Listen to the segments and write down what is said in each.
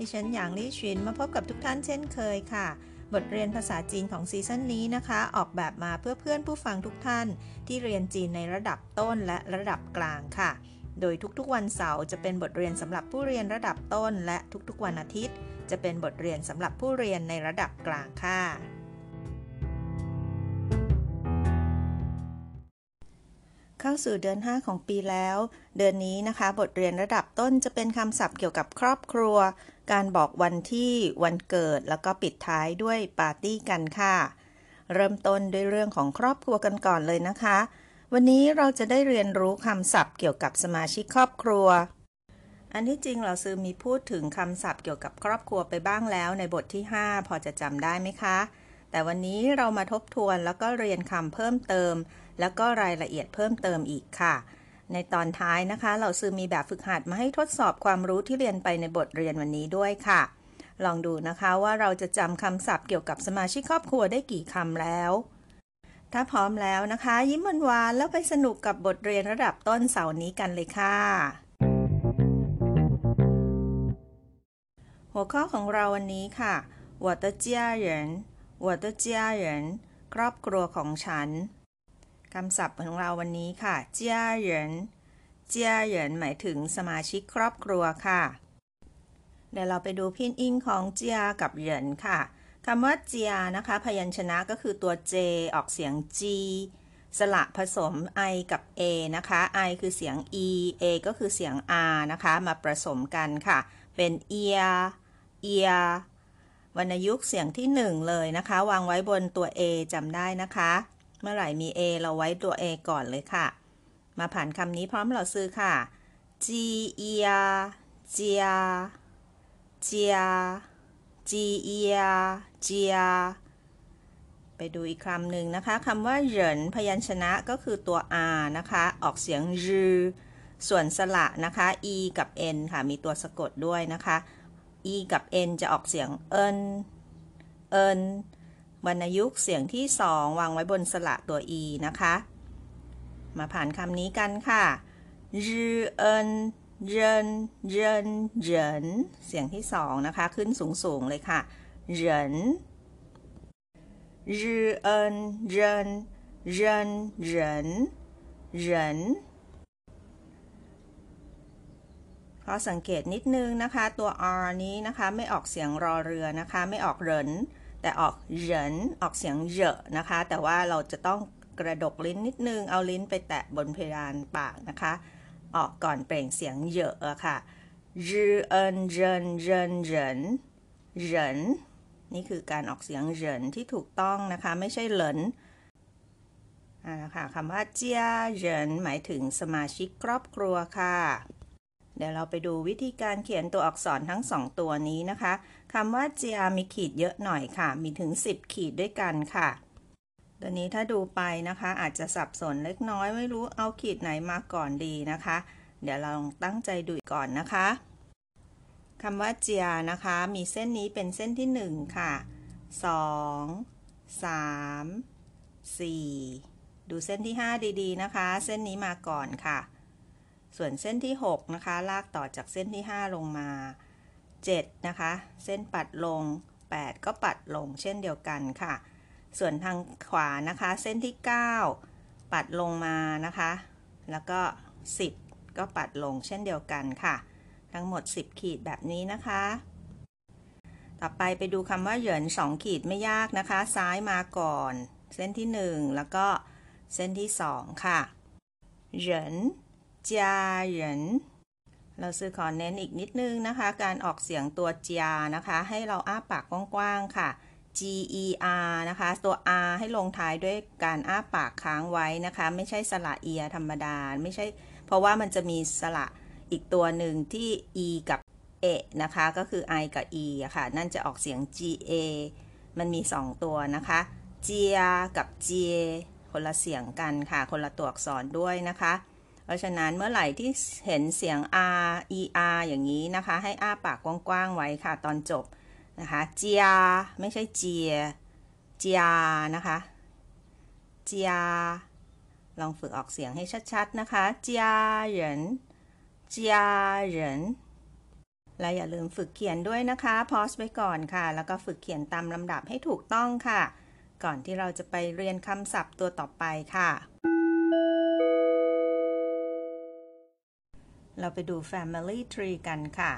ดิฉันหยางลี่ชินมาพบกับทุกท่านเช่นเคยค่ะ บทเรียนภาษาจีนของซีซั่นนี้นะคะ ออกแบบมาเพื่อเพื่อนผู้ฟังทุกท่าน ที่เรียนจีนในระดับต้นและระดับกลางค่ะ โดยทุกๆวันเสาร์จะเป็นบทเรียนสำหรับผู้เรียนระดับต้น และทุกๆวันอาทิตย์ จะเป็นบทเรียนสำหรับผู้เรียนในระดับกลางค่ะเข้าสู่เดือน 5 ของปีแล้ว เดือนนี้นะคะ บทเรียนระดับต้นจะเป็นคำศัพท์เกี่ยวกับครอบครัว การบอกวันที่วันเกิดแล้วก็ปิดท้ายด้วยปาร์ตี้กันค่ะ เริ่มต้นด้วยเรื่องของครอบครัวกันก่อนเลยนะคะ วันนี้เราจะได้เรียนรู้คำศัพท์เกี่ยวกับสมาชิกครอบครัว อันที่จริงเราซื้อมีพูดถึงคำศัพท์เกี่ยวกับครอบครัวไปบ้างแล้วในบทที่ 5 พอจะจำได้ไหมคะ แต่วันนี้เรามาทบทวนแล้วก็เรียนคำเพิ่มเติม แล้วก็รายละเอียดเพิ่มเติมอีกค่ะ ในตอนท้ายนะคะ เราซื้อมีแบบฝึกหัดมาให้ทดสอบความรู้ที่เรียนไปในบทเรียนวันนี้ด้วยค่ะ ลองดูนะคะว่าเราจะจำคำศัพท์เกี่ยวกับสมาชิกครอบครัวได้กี่คำแล้ว ถ้าพร้อมแล้วนะคะ ยิ้มหวานๆแล้วไปสนุกกับบทเรียนระดับต้นเสาร์นี้กันเลยค่ะ หัวข้อของเราวันนี้ค่ะ我的家人我的家人ครอบครัวของฉัน คำศัพท์ของเราวันนี้ค่ะเจียเหรินเจียเหรินหมายถึงสมาชิกครอบครัวค่ะ เดี๋ยวเราไปดูพินอิงของเจียกับเหรินค่ะคำว่าเจียนะคะ พยัญชนะก็คือตัวเจออกเสียงจสระผสม i กับ a นะคะ i คือเสียง e a ก็คือเสียง r นะคะ มาผสมกันค่ะ เป็นเอีย เอียวรรณยุกเสียงที่ 1 เลยนะคะ วางไว้บนตัว a จำได้นะคะ เมื่อไหร่มี A เราไว้ตัว A ก่อนเลยค่ะ มาผ่านคำนี้พร้อมเราซื้อค่ะจีเอียเจียเจียจีเอียเจียไปดูอีกคำหนึ่งนะคะคำว่าเหรินพยัญชนะก็คือตัว R นะคะ ออกเสียงรืส่วนสระนะคะ E กับ N ค่ะ มีตัวสะกดด้วยนะคะ E กับ N จะออกเสียงเอินเอิน วรรณยุกต์เสียงที่สองวางไว้บนสระตัว E นะคะ มาผ่านคำนี้กันค่ะรืเอินเรินเรินเหรินเสียงที่สองนะคะ ขึ้นสูงสูงเลยค่ะเหรินรืเอินเรินเรินเหรินเรินข้อสังเกตนิดนึงนะคะ ตัว r นี้นะคะ ไม่ออกเสียงรอเรือนะคะ ไม่ออกเหริน แต่ออกเหรินออกเสียงเหยอะนะคะ แต่ว่าเราจะต้องกระดกลิ้นนิดนึง เอาลิ้นไปแตะบนเพดานปากนะคะ ออกก่อนเปล่งเสียงเหยอะค่ะรืเอินเรินเรินเหรินเหรินนี่คือการออกเสียงเหรินที่ถูกต้องนะคะ ไม่ใช่เหรินอ่าค่ะคำว่าเจียเหรินหมายถึงสมาชิกครอบครัวค่ะ เดี๋ยวเราไปดูวิธีการเขียนตัวอักษรทั้งสองตัวนี้นะคะคำว่าเจียมีขีดเยอะหน่อยค่ะ มีถึง 10 ขีดด้วยกันค่ะ ตัวนี้ถ้าดูไปนะคะ อาจจะสับสนเล็กน้อยไม่รู้เอาขีดไหนมาก่อนดีนะคะ เดี๋ยวเราตั้งใจดูก่อนนะคะคำว่าเจียนะคะ มีเส้นนี้เป็นเส้นที่ 1 ค่ะ 2 3 4 ดูเส้นที่ 5 ดีๆนะคะ เส้นนี้มาก่อนค่ะ ส่วนเส้นที่ 6 นะคะ ลากต่อจากเส้นที่ 5 ลงมา 7 นะคะ เส้นปัดลง 8 ก็ปัดลงเช่นเดียวกันค่ะ ส่วนทางขวานะคะ เส้นที่ 9 ปัดลงมานะคะ แล้วก็ 10 ก็ปัดลงเช่นเดียวกันค่ะ ทั้งหมด 10 ขีดแบบนี้นะคะ ต่อไปไปดูคำว่าเหยิน2 ขีดไม่ยากนะคะ ซ้ายมาก่อน เส้นที่ 1 แล้วก็เส้นที่ 2 ค่ะเหยิน จาเหยินเราซื้อขอเน้นอีกนิดนึงนะคะ การออกเสียงตัวจานะคะ ให้เราอ้าปากกว้างๆค่ะ G E R นะคะ ตัว R ให้ลงท้ายด้วยการอ้าปากค้างไว้นะคะ ไม่ใช่สระเอียธรรมดา ไม่ใช่ เพราะว่ามันจะมีสระอีกตัวหนึ่งที่ E กับเอะนะคะ ก็คือ i กับ e อะค่ะ นั่นจะออกเสียง ga มันมี 2 ตัวนะคะเจียกับเจคนละเสียงกันค่ะ คนละตัวอักษรด้วยนะคะ ราะฉะนั้นเมื่อไหร่ที่เห็นเสียง r er อย่างนี้นะคะ ให้อ้าปากกว้างๆไว้ค่ะ ตอนจบนะคะเจียไม่ใช่เจียเจียนะคะเจียลองฝึกออกเสียงให้ชัดๆนะคะเจียเหรินเจียเหรินและอย่าลืมฝึกเขียนด้วยนะคะพอสไปก่อนค่ะ แล้วก็ฝึกเขียนตามลำดับให้ถูกต้องค่ะ ก่อนที่เราจะไปเรียนคำศัพท์ตัวต่อไปค่ะ เราไปดู Family Tree กันค่ะ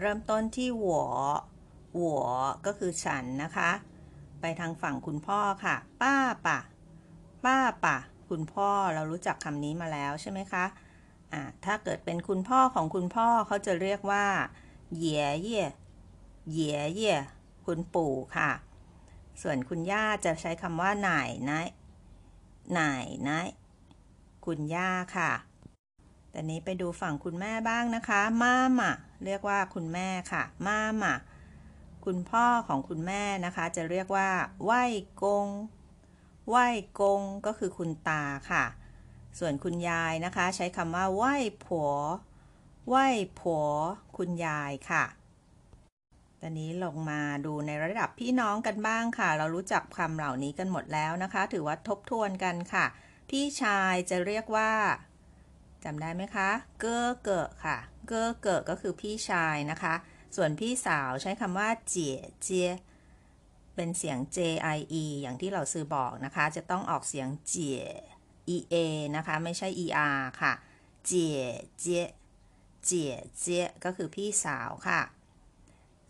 เริ่มต้นที่หัวหัวก็คือฉันนะคะ ไปทางฝั่งคุณพ่อค่ะ ป้าป่ะป้าป่ะคุณพ่อเรารู้จักคำนี้มาแล้วใช่ไหมคะอ่าถ้าเกิดเป็นคุณพ่อของคุณพ่อเขาจะเรียกว่าเหย่เย่เหย่เย่คุณปู่ค่ะ ส่วนคุณย่าจะใช้คำว่าไหนนะหนนะคุณย่าค่ะ แต่นี้ไปดูฝั่งคุณแม่บ้างนะคะ มาม่าเรียกว่าคุณแม่ค่ะ มาม่าคุณพ่อของคุณแม่นะคะ จะเรียกว่าไหวกงไหวกงก็คือคุณตาค่ะ ส่วนคุณยายนะคะ ใช้คำว่าไหวผัวไหวผัว คุณยายค่ะตอนนี้ลงมาดูในระดับพี่น้องกันบ้างค่ะ เรารู้จักคำเหล่านี้กันหมดแล้วนะคะ ถือว่าทบทวนกันค่ะ พี่ชายจะเรียกว่า จำได้ไหมคะ เก้อเกะค่ะ เก้อเกะก็คือพี่ชายนะคะ ส่วนพี่สาวใช้คำว่าเจี๋ยเจียเป็นเสียง j i e อย่างที่เราซื้อบอกนะคะ จะต้องออกเสียงเจี๋ย e a นะคะ ไม่ใช่ e r ค่ะ เจี๋ยเจียเจี๋ยเจียก็คือพี่สาวค่ะ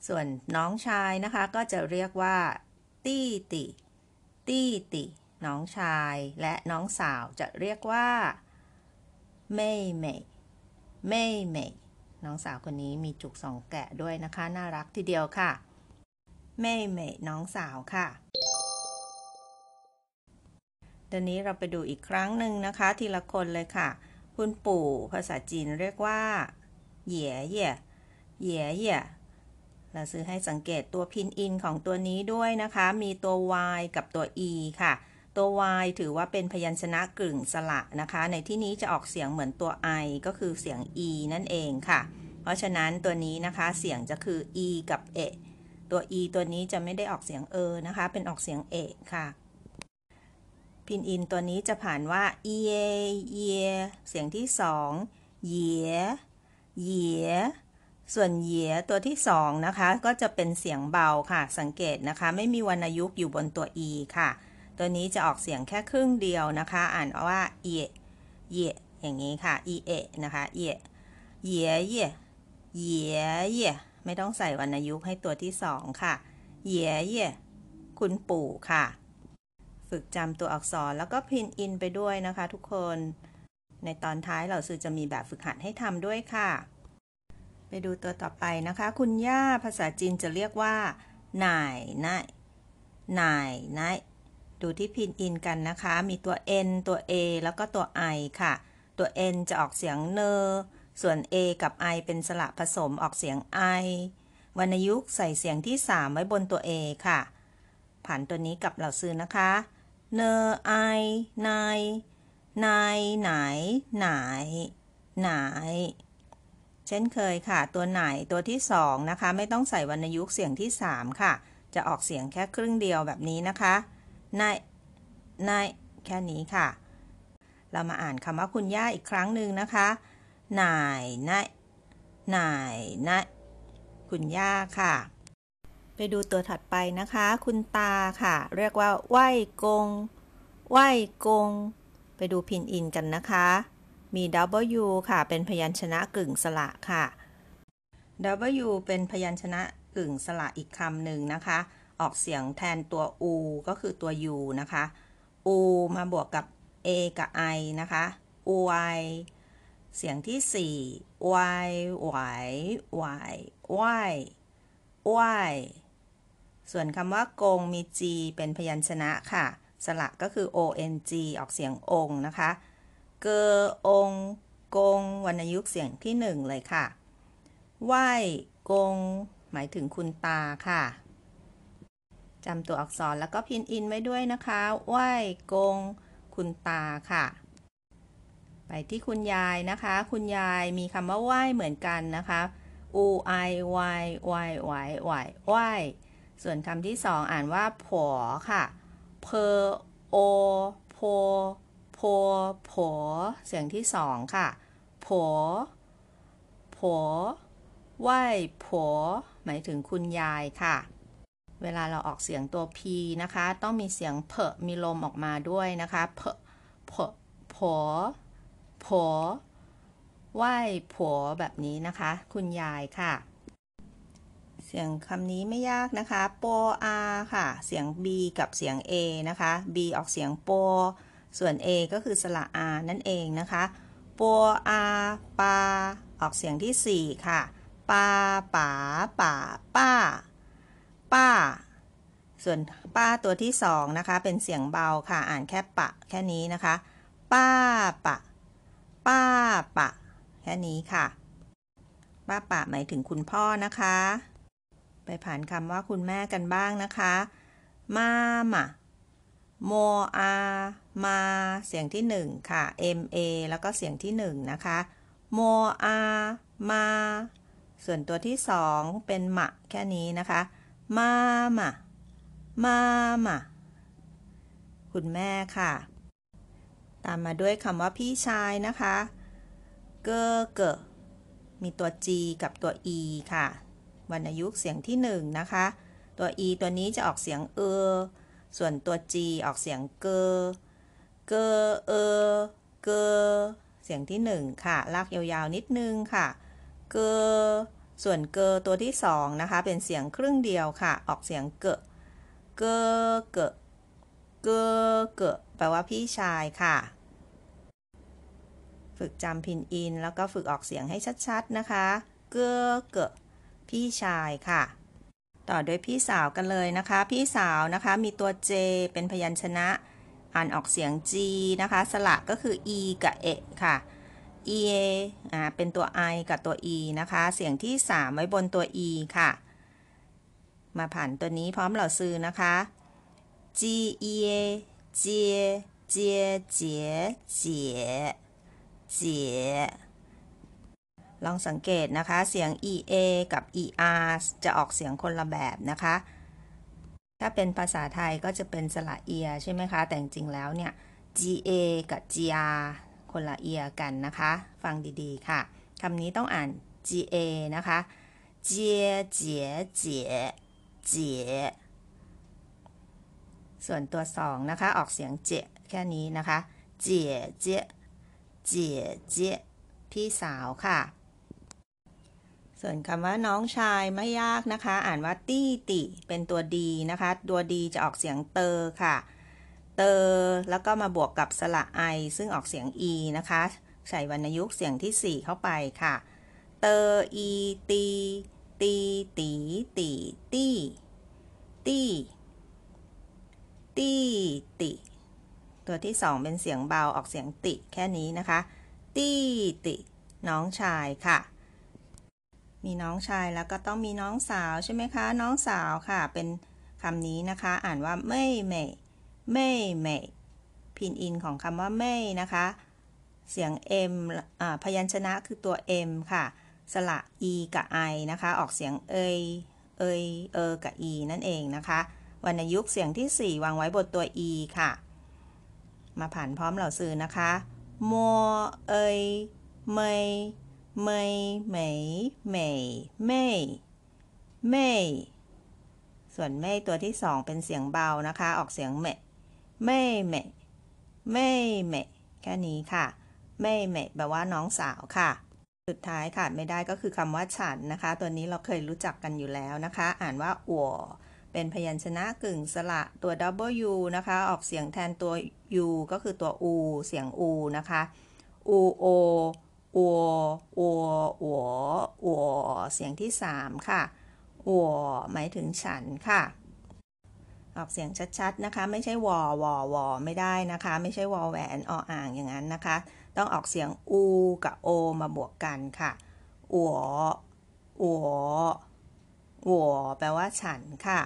ส่วนน้องชายนะคะก็จะเรียกว่า ตี้ติ ตี้ติ น้องชายและน้องสาวจะเรียกว่า เม่เม่เม่เม่น้องสาวคนนี้มีจุกสองแกะด้วยนะคะ น่ารักทีเดียวค่ะเม่เม่น้องสาวค่ะเดี๋ยวนี้เราไปดูอีกครั้งหนึ่งนะคะ ทีละคนเลยค่ะ คุณปู่ภาษาจีนเรียกว่าเหย่เหย่เหย่เย่เราซื้อให้สังเกตตัวพินอินของตัวนี้ด้วยนะคะ มีตัว y กับตัว e ค่ะ ตัว y ถือว่าเป็นพยัญชนะกึ่งสระนะคะ ในที่นี้จะออกเสียงเหมือนตัว i ก็คือเสียง e นั่นเองค่ะ เพราะฉะนั้นตัวนี้นะคะเสียงจะคือ e กับเอตัว e ตัวนี้จะไม่ได้ออกเสียงเอนะคะ เป็นออกเสียงเอค่ะพินอินตัวนี้จะผ่านว่าเอเยเสียงที่สองเยเยส่วนเยตัวที่สองนะคะ ก็จะเป็นเสียงเบาค่ะ สังเกตนะคะ ไม่มีวรรณยุกต์อยู่บนตัว e ค่ะ ตัวนี้จะออกเสียงแค่ครึ่งเดียวนะคะ อ่านว่าเยเยอย่างนี้ค่ะ e เอนะคะเยเยเยเยเยไม่ต้องใส่วรรณยุกต์ให้ตัวที่สองค่ะเยเยคุณปู่ค่ะ ฝึกจำตัวอักษรแล้วก็พินอินไปด้วยนะคะทุกคน ในตอนท้ายเราสื่อจะมีแบบฝึกหัดให้ทำด้วยค่ะ ไปดูตัวต่อไปนะคะ คุณย่าภาษาจีนจะเรียกว่าหน่ายน่ายหน่ายน่าย ดูที่พินอินกันนะคะ มีตัว n ตัว a แล้วก็ตัว i ค่ะ ตัว n จะออกเสียงเนอ ส่วน a กับ i เป็นสระผสมออกเสียง i วรรณยุกต์ใส่เสียงที่ 3 ไว้บนตัว a ค่ะ ผ่านตัวนี้กับเหล่าซื้อนะคะ เนอ i นายนายไหนไหนไหนเช่นเคยค่ะ ตัวไหนตัวที่สองนะคะ ไม่ต้องใส่วรรณยุกต์เสียงที่ 3 ค่ะ จะออกเสียงแค่ครึ่งเดียวแบบนี้นะคะ นายนายแค่นี้ค่ะ เรามาอ่านคำว่าคุณย่าอีกครั้งหนึ่งนะคะนายนายนายนายคุณย่าค่ะ ไปดูตัวถัดไปนะคะ คุณตาค่ะ เรียกว่าไหวกงไหวกง ไปดูพินอินกันนะคะ มี W ค่ะ เป็นพยัญชนะกึ่งสระค่ะ W เป็นพยัญชนะกึ่งสระอีกคำหนึ่งนะคะ ออกเสียงแทนตัว U ก็คือตัว U นะคะ U มาบวกกับ A กับ I นะคะ U I เสียงที่ 4 y y y y y ส่วนคำว่ากงมี g เป็นพยัญชนะค่ะ สระก็คือ o n g ออกเสียงองนะคะ เกอองกงวรรณยุกต์เสียงที่ 1 เลยค่ะ y กง หมายถึงคุณตาค่ะ จำตัวอักษรแล้วก็พินอินไว้ด้วยนะคะไหวกง คุณตาค่ะ ไปที่คุณยายนะคะ คุณยายมีคำว่าไหวเหมือนกันนะคะอูไอวายวายวายวไหวส่วนคำที่สองอ่านว่าผอค่ะเพอโอโพโพผอเสียงที่สองค่ะผอผอไหว้ผอหมายถึงคุณยายค่ะ เวลาเราออกเสียงตัว p นะคะ ต้องมีเสียงเพมีลมออกมาด้วยนะคะเพเพผอผอไหว้ผัวแบบนี้นะคะ คุณยายค่ะ เสียงคำนี้ไม่ยากนะคะโปอาค่ะ เสียง b กับเสียง a นะคะ b ออกเสียงโป ส่วน a ก็คือสระอานั่นเองนะคะโปอาปา ออกเสียงที่ 4 ค่ะปาป๋าป่าป้าป้าา ส่วนป้าตัวที่สองนะคะ เป็นเสียงเบาค่ะ อ่านแค่ปะ แค่นี้นะคะ ป้าปะ ป้าปะ แค่นี้ค่ะ ป้าปะหมายถึงคุณพ่อนะคะ ไปผ่านคำว่าคุณแม่กันบ้างนะคะ มาหมาโมอามาเสียงที่หนึ่งค่ะ m a แล้วก็เสียงที่หนึ่งนะคะโมอามาส่วนตัวที่สองเป็นมะแค่นี้นะคะ มามามามาคุณแม่ค่ะ ตามมาด้วยคำว่าพี่ชายนะคะเกอเกอมีตัว G กับตัว E ค่ะ วรรณยุกต์เสียงที่ 1 นะคะ ตัว E ตัวนี้จะออกเสียงเออ ส่วนตัว G ออกเสียงเกอ เกอเออ เกอ เสียงที่ 1 ค่ะ ลากยาวๆนิดนึงค่ะ เกอ ส่วนเกอตัวที่2นะคะ เป็นเสียงครึ่งเดียวค่ะ ออกเสียงเกอเกอเกอเกอเกแปลว่าพี่ชายค่ะ ฝึกจำพินอิน แล้วก็ฝึกออกเสียงให้ชัดๆนะคะ เกอเกะพี่ชายค่ะ ต่อด้วยพี่สาวกันเลยนะคะ พี่สาวนะคะมีตัว J เป็นพยัญชนะ อ่านออกเสียง G นะคะ สระก็คือ E กับเอค่ะ E อ่า เป็นตัว I กับตัว E นะคะ เสียงที่ 3 ไว้บนตัว E ค่ะ มาผ่านตัวนี้พร้อมเหล่าซื้อนะคะ G E J J J J เจียลองสังเกตนะคะ เสียง ea กับ er จะออกเสียงคนละแบบนะคะ ถ้าเป็นภาษาไทยก็จะเป็นสระเอียใช่ไหมคะ แต่จริงแล้วเนี่ย ga กับ gr คนละเอียกันนะคะ ฟังดีๆค่ะคำนี้ต้องอ่าน ga นะคะเจียเจียเจียเจียส่วนตัวสองนะคะ ออกเสียงเจแค่นี้นะคะเจียเจียเจียเจียพี่สาวค่ะ ส่วนคำว่าน้องชายไม่ยากนะคะ อ่านว่าตี้ติ เป็นตัวดีนะคะ ตัวดีจะออกเสียงเตอค่ะ เตอแล้วก็มาบวกกับสระไอซึ่งออกเสียงอีนะคะ ใส่วรรณยุกต์เสียงที่ 4 เข้าไปค่ะ เตออีตีตีตีตีตีตีตี้ตีตัวที่สองเป็นเสียงเบาออกเสียงติแค่นี้นะคะ ตีติ น้องชายค่ะ มีน้องชายแล้วก็ต้องมีน้องสาวใช่ไหมคะ น้องสาวค่ะ เป็นคำนี้นะคะ อ่านว่าไม่เม่ ไม่เม่พินอินของคำว่าไม่นะคะ เสียง M พยัญชนะคือตัว M ค่ะ สระ E กับ I นะคะ ออกเสียงเอยเอยเออกับ E นั่นเองนะคะวรรณยุกต์เสียงที่ 4 วางไว้บนตัว E ค่ะ มาผ่านพร้อมเหล่าสื่อนะคะมัวเอยเมยเมยเหมยเหมยเมยเมยส่วนเมยตัวที่สองเป็นเสียงเบานะคะ ออกเสียงเมย เมยเมยเมยเมยแค่นี้ค่ะเมยเมยแปลว่าน้องสาวค่ะ สุดท้ายขาดไม่ได้ก็คือคำว่าฉันนะคะ ตัวนี้เราเคยรู้จักกันอยู่แล้วนะคะ อ่านว่าอัวเป็นพยัญชนะกึ่งสระตัว W นะคะ ออกเสียงแทนตัว U ก็คือตัว U เสียง U นะคะ U O อัวอัวอัวอัวเสียงที่ 3 ค่ะอัวหมายถึงฉันค่ะ ออกเสียงชัดๆนะคะ ไม่ใช่วอวอวอไม่ได้นะคะ ไม่ใช่วอแหวนออ่างอย่างนั้นนะคะ ต้องออกเสียงอูกับโอมาบวกกันค่ะอัวอัวอัวแปลว่าฉันค่ะ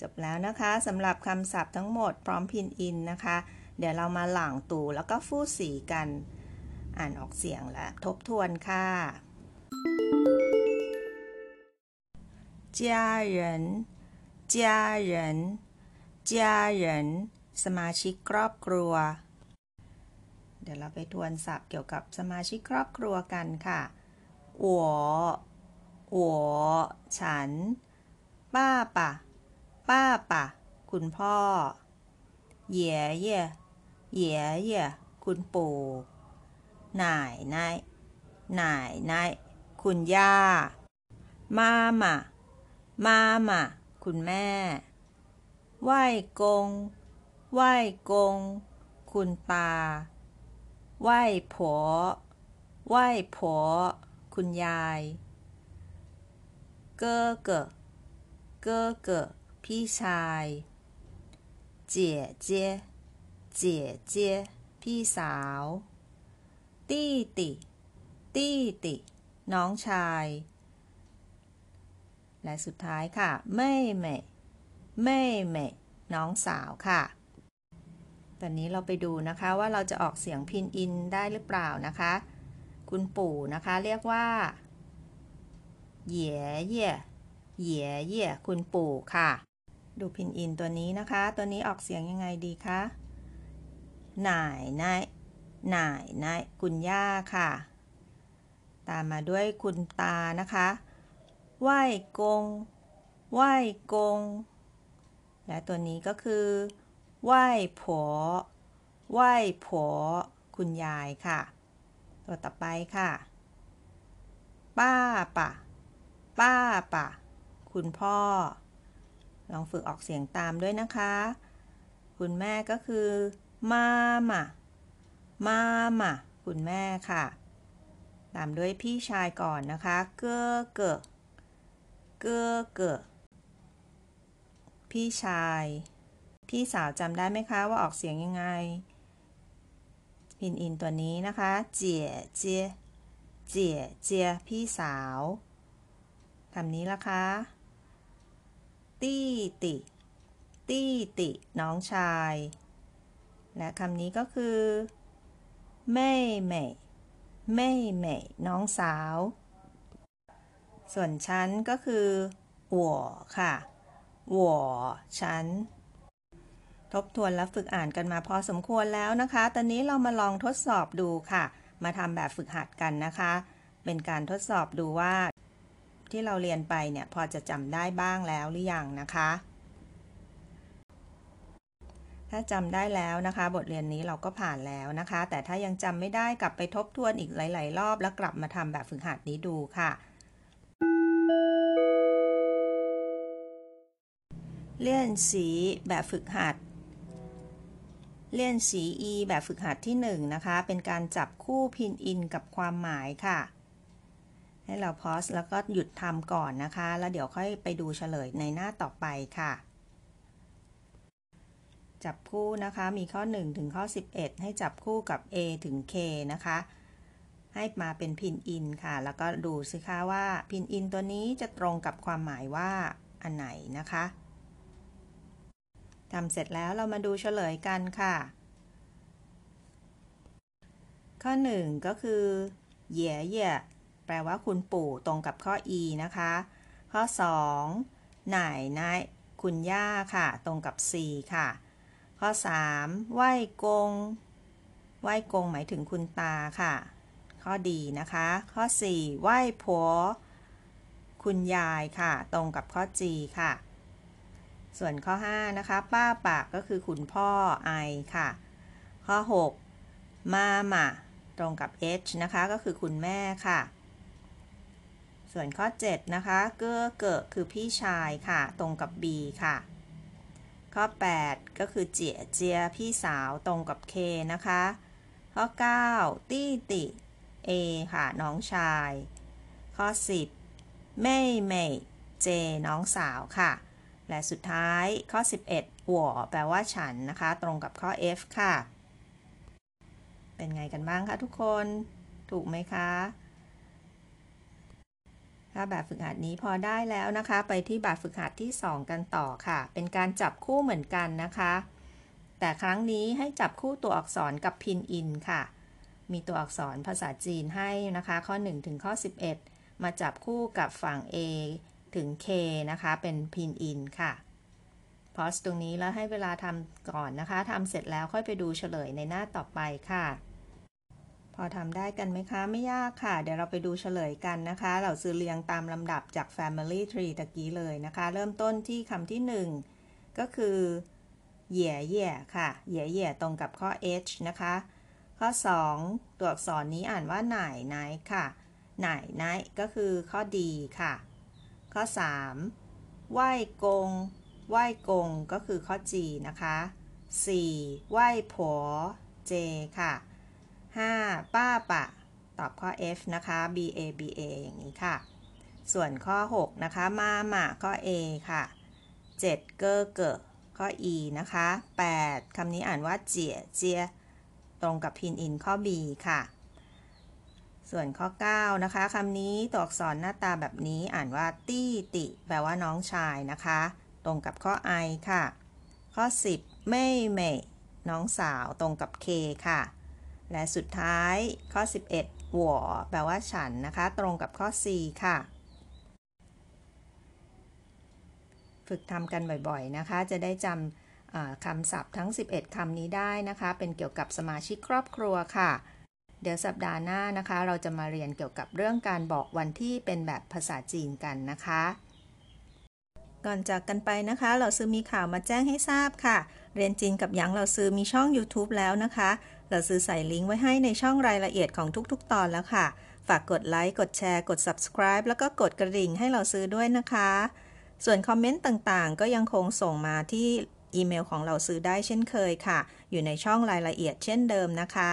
จบแล้วนะคะสำหรับคำศัพท์ทั้งหมดพร้อมพินอินนะคะ เดี๋ยวเรามาหลังตูแล้วก็ฟู่สีกัน อ่านออกเสียงและทบทวนค่ะ家人家人家人สมาชิกครอบครัว เดี๋ยวเราไปทวนศัพท์เกี่ยวกับสมาชิกครอบครัวกันค่ะหัวหัวฉัน ป้าปะป้าปะคุณพ่อ เหย่เย่เหย่ยคุณปู่หน่ายนายน่ายนายคุณย่า มาม่ามาม่า คุณแม่ ไหว้กง ไหว้กง คุณตา ไหว้ผัว ไหว้ผัว คุณยายเก้อเก้อเก้อเก้อพี่ชายเจี๋ยเจี๋ยเจี๋ยเจี๋ยพี่สาวตี้ติตี้ติ น้องชาย และสุดท้ายค่ะเม่เม่เม่เม่น้องสาวค่ะ ตอนนี้เราไปดูนะคะว่าเราจะออกเสียงพินอินได้หรือเปล่านะคะ คุณปู่นะคะเรียกว่าเหย่เย่เหย่เย่คุณปู่ค่ะ ดูพินอินตัวนี้นะคะ ตัวนี้ออกเสียงยังไงดีคะหน่ายนายหน่ายนายคุณย่าค่ะ ตามมาด้วยคุณตานะคะ ไหว้กง ไหว้กง และตัวนี้ก็คือไหว้ผัวไหว้ผัวคุณยายค่ะ ตัวต่อไปค่ะ ป้าป่ะ ป้าป่ะ คุณพ่อ ลองฝึกออกเสียงตามด้วยนะคะ คุณแม่ก็คือ มาม่ามาม่าคุณแม่ค่ะ ตามด้วยพี่ชายก่อนนะคะ เก้อเก้อ เก้อเกอพี่ชาย พี่สาวจำได้ไหมคะว่าออกเสียงยังไง พินอินตัวนี้นะคะเจี๋ยเจี๋ยเจี๋ยเจี๋ยพี่สาวคำนี้ละคะ ตี้ติ ตี้ติ น้องชาย และคำนี้ก็คือแม่แม่แม่แม่น้องสาว ส่วนฉันก็คือ我ค่ะ我ฉัน ทบทวนและฝึกอ่านกันมาพอสมควรแล้วนะคะ ตอนนี้เรามาลองทดสอบดูค่ะ มาทำแบบฝึกหัดกันนะคะ เป็นการทดสอบดูว่า ที่เราเรียนไปเนี่ยพอจะจำได้บ้างแล้วหรือยังนะคะ ถ้าจำได้แล้วนะคะ บทเรียนนี้เราก็ผ่านแล้วนะคะ แต่ถ้ายังจำไม่ได้กลับไปทบทวนอีกหลาย ๆ รอบ แล้วกลับมาทำแบบฝึกหัดนี้ดูค่ะ เลี่ยนสีแบบฝึกหัด เลี่ยนสี e แบบฝึกหัดที่1นนะคะ เป็นการจับคู่พินอินกับความหมายค่ะ ให้เราพอสแล้วก็หยุดทำก่อนนะคะ แล้วเดี๋ยวค่อยไปดูเฉลยในหน้าต่อไปค่ะ จับคู่นะคะ มีข้อ 1 ถึงข้อ 11 ให้จับคู่กับ a ถึง k นะคะ ให้มาเป็นพินอินค่ะ แล้วก็ดูสิคะว่าพินอินตัวนี้จะตรงกับความหมายว่าอันไหนนะคะ ทำเสร็จแล้วเรามาดูเฉลยกันค่ะ ข้อ 1 ก็คือเหย่เย่แปลว่าคุณปู่ตรงกับข้อ e นะคะ ข้อ 2 หน่ายนายคุณย่าค่ะ ตรงกับ c ค่ะ ข้อ 3 ไหว้กง ไหว้กงหมายถึงคุณตาค่ะ ข้อดีนะคะ ข้อ 4 ไหว้ผัว คุณยายค่ะ ตรงกับข้อ g ค่ะ ส่วนข้อ 5 นะคะ ป้าปากก็คือคุณพ่อไอค่ะ ข้อ 6 มามาตรงกับ h นะคะ ก็คือคุณแม่ค่ะ ส่วนข้อ 7 นะคะ เก้อเกิคือพี่ชายค่ะ ตรงกับ b ค่ะ ข้อ 8 ก็คือเจียเจียพี่สาวตรงกับ k นะคะ ข้อ 9 ตี้ติ a ค่ะ น้องชาย ข้อ 10เม่เม่เจ น้องสาวค่ะ และสุดท้ายข้อ 11หัวแปลว่าฉันนะคะ ตรงกับข้อ F ค่ะ เป็นไงกันบ้างคะทุกคน ถูกไหมคะ ถ้าแบบฝึกหัดนี้พอได้แล้วนะคะ ไปที่แบบฝึกหัดที่ 2 กันต่อค่ะ เป็นการจับคู่เหมือนกันนะคะ แต่ครั้งนี้ให้จับคู่ตัวอักษรกับพินอินค่ะ มีตัวอักษรภาษาจีนให้นะคะ ข้อ 1 ถึงข้อ 11 มาจับคู่กับฝั่ง A ถึง K นะคะ เป็นพินอินค่ะพอสตรงนี้แล้วให้เวลาทำก่อนนะคะทำเสร็จแล้วค่อยไปดูเฉลยในหน้าต่อไปค่ะ พอทำได้กันไหมคะ ไม่ยากค่ะ เดี๋ยวเราไปดูเฉลยกันนะคะ เราซื้อเรียงตามลำดับจาก Family Tree ตะกี้เลยนะคะ เริ่มต้นที่คำที่ 1 ก็คือเหย่เหย่ค่ะเหย่เหย่ตรงกับข้อ H นะคะ ข้อ 2 ตัวอักษรนี้อ่านว่าไหน่ายไนค่ะไหน่ายไนก็คือข้อดีค่ะ ข้อ 3 ไหว้กง ไหว้กงก็คือข้อ G นะคะ 4. ไหว้ผัว J ค่ะ 5. ป้าปะ ตอบข้อ F นะคะ B A B A อย่างนี้ค่ะ ส่วนข้อ 6 นะคะ มาหมาข้อ A ค่ะ 7. เกอเกอข้อ E นะคะ 8. คำนี้อ่านว่าเจียเจีย ตรงกับพินอินข้อ B ค่ะ ส่วนข้อ 9 นะคะคำนี้ตัวอักษรหน้าตาแบบนี้อ่านว่าตี้ติ แปลว่าน้องชายนะคะ ตรงกับข้อ I ค่ะ ข้อ 10 ไม่เมน้องสาวตรงกับ K ค่ะ และสุดท้ายข้อ 11หัวแปลว่าฉันนะคะ ตรงกับข้อ C ค่ะ ฝึกทำกันบ่อยๆนะคะ จะได้จำคำศัพท์ทั้ง 11คำนี้ได้นะคะ เป็นเกี่ยวกับสมาชิกครอบครัวค่ะ เดี๋ยวสัปดาห์หน้านะคะ เราจะมาเรียนเกี่ยวกับเรื่องการบอกวันที่เป็นแบบภาษาจีนกันนะคะ ก่อนจากกันไปนะคะ เราซื้อมีข่าวมาแจ้งให้ทราบค่ะ เรียนจีนกับหยางเราซื้อมีช่อง YouTube แล้วนะคะ เราซื้อใส่ลิงก์ไว้ให้ในช่องรายละเอียดของทุกๆ ตอนแล้วค่ะ ฝากกดไลค์กดแชร์กด subscribe แล้วก็กดกระดิ่งให้เราซื้อด้วยนะคะ ส่วนคอมเมนต์ต่างๆ ก็ยังคงส่งมาที่อีเมลของเราซื้อได้เช่นเคยค่ะ อยู่ในช่องรายละเอียดเช่นเดิมนะคะ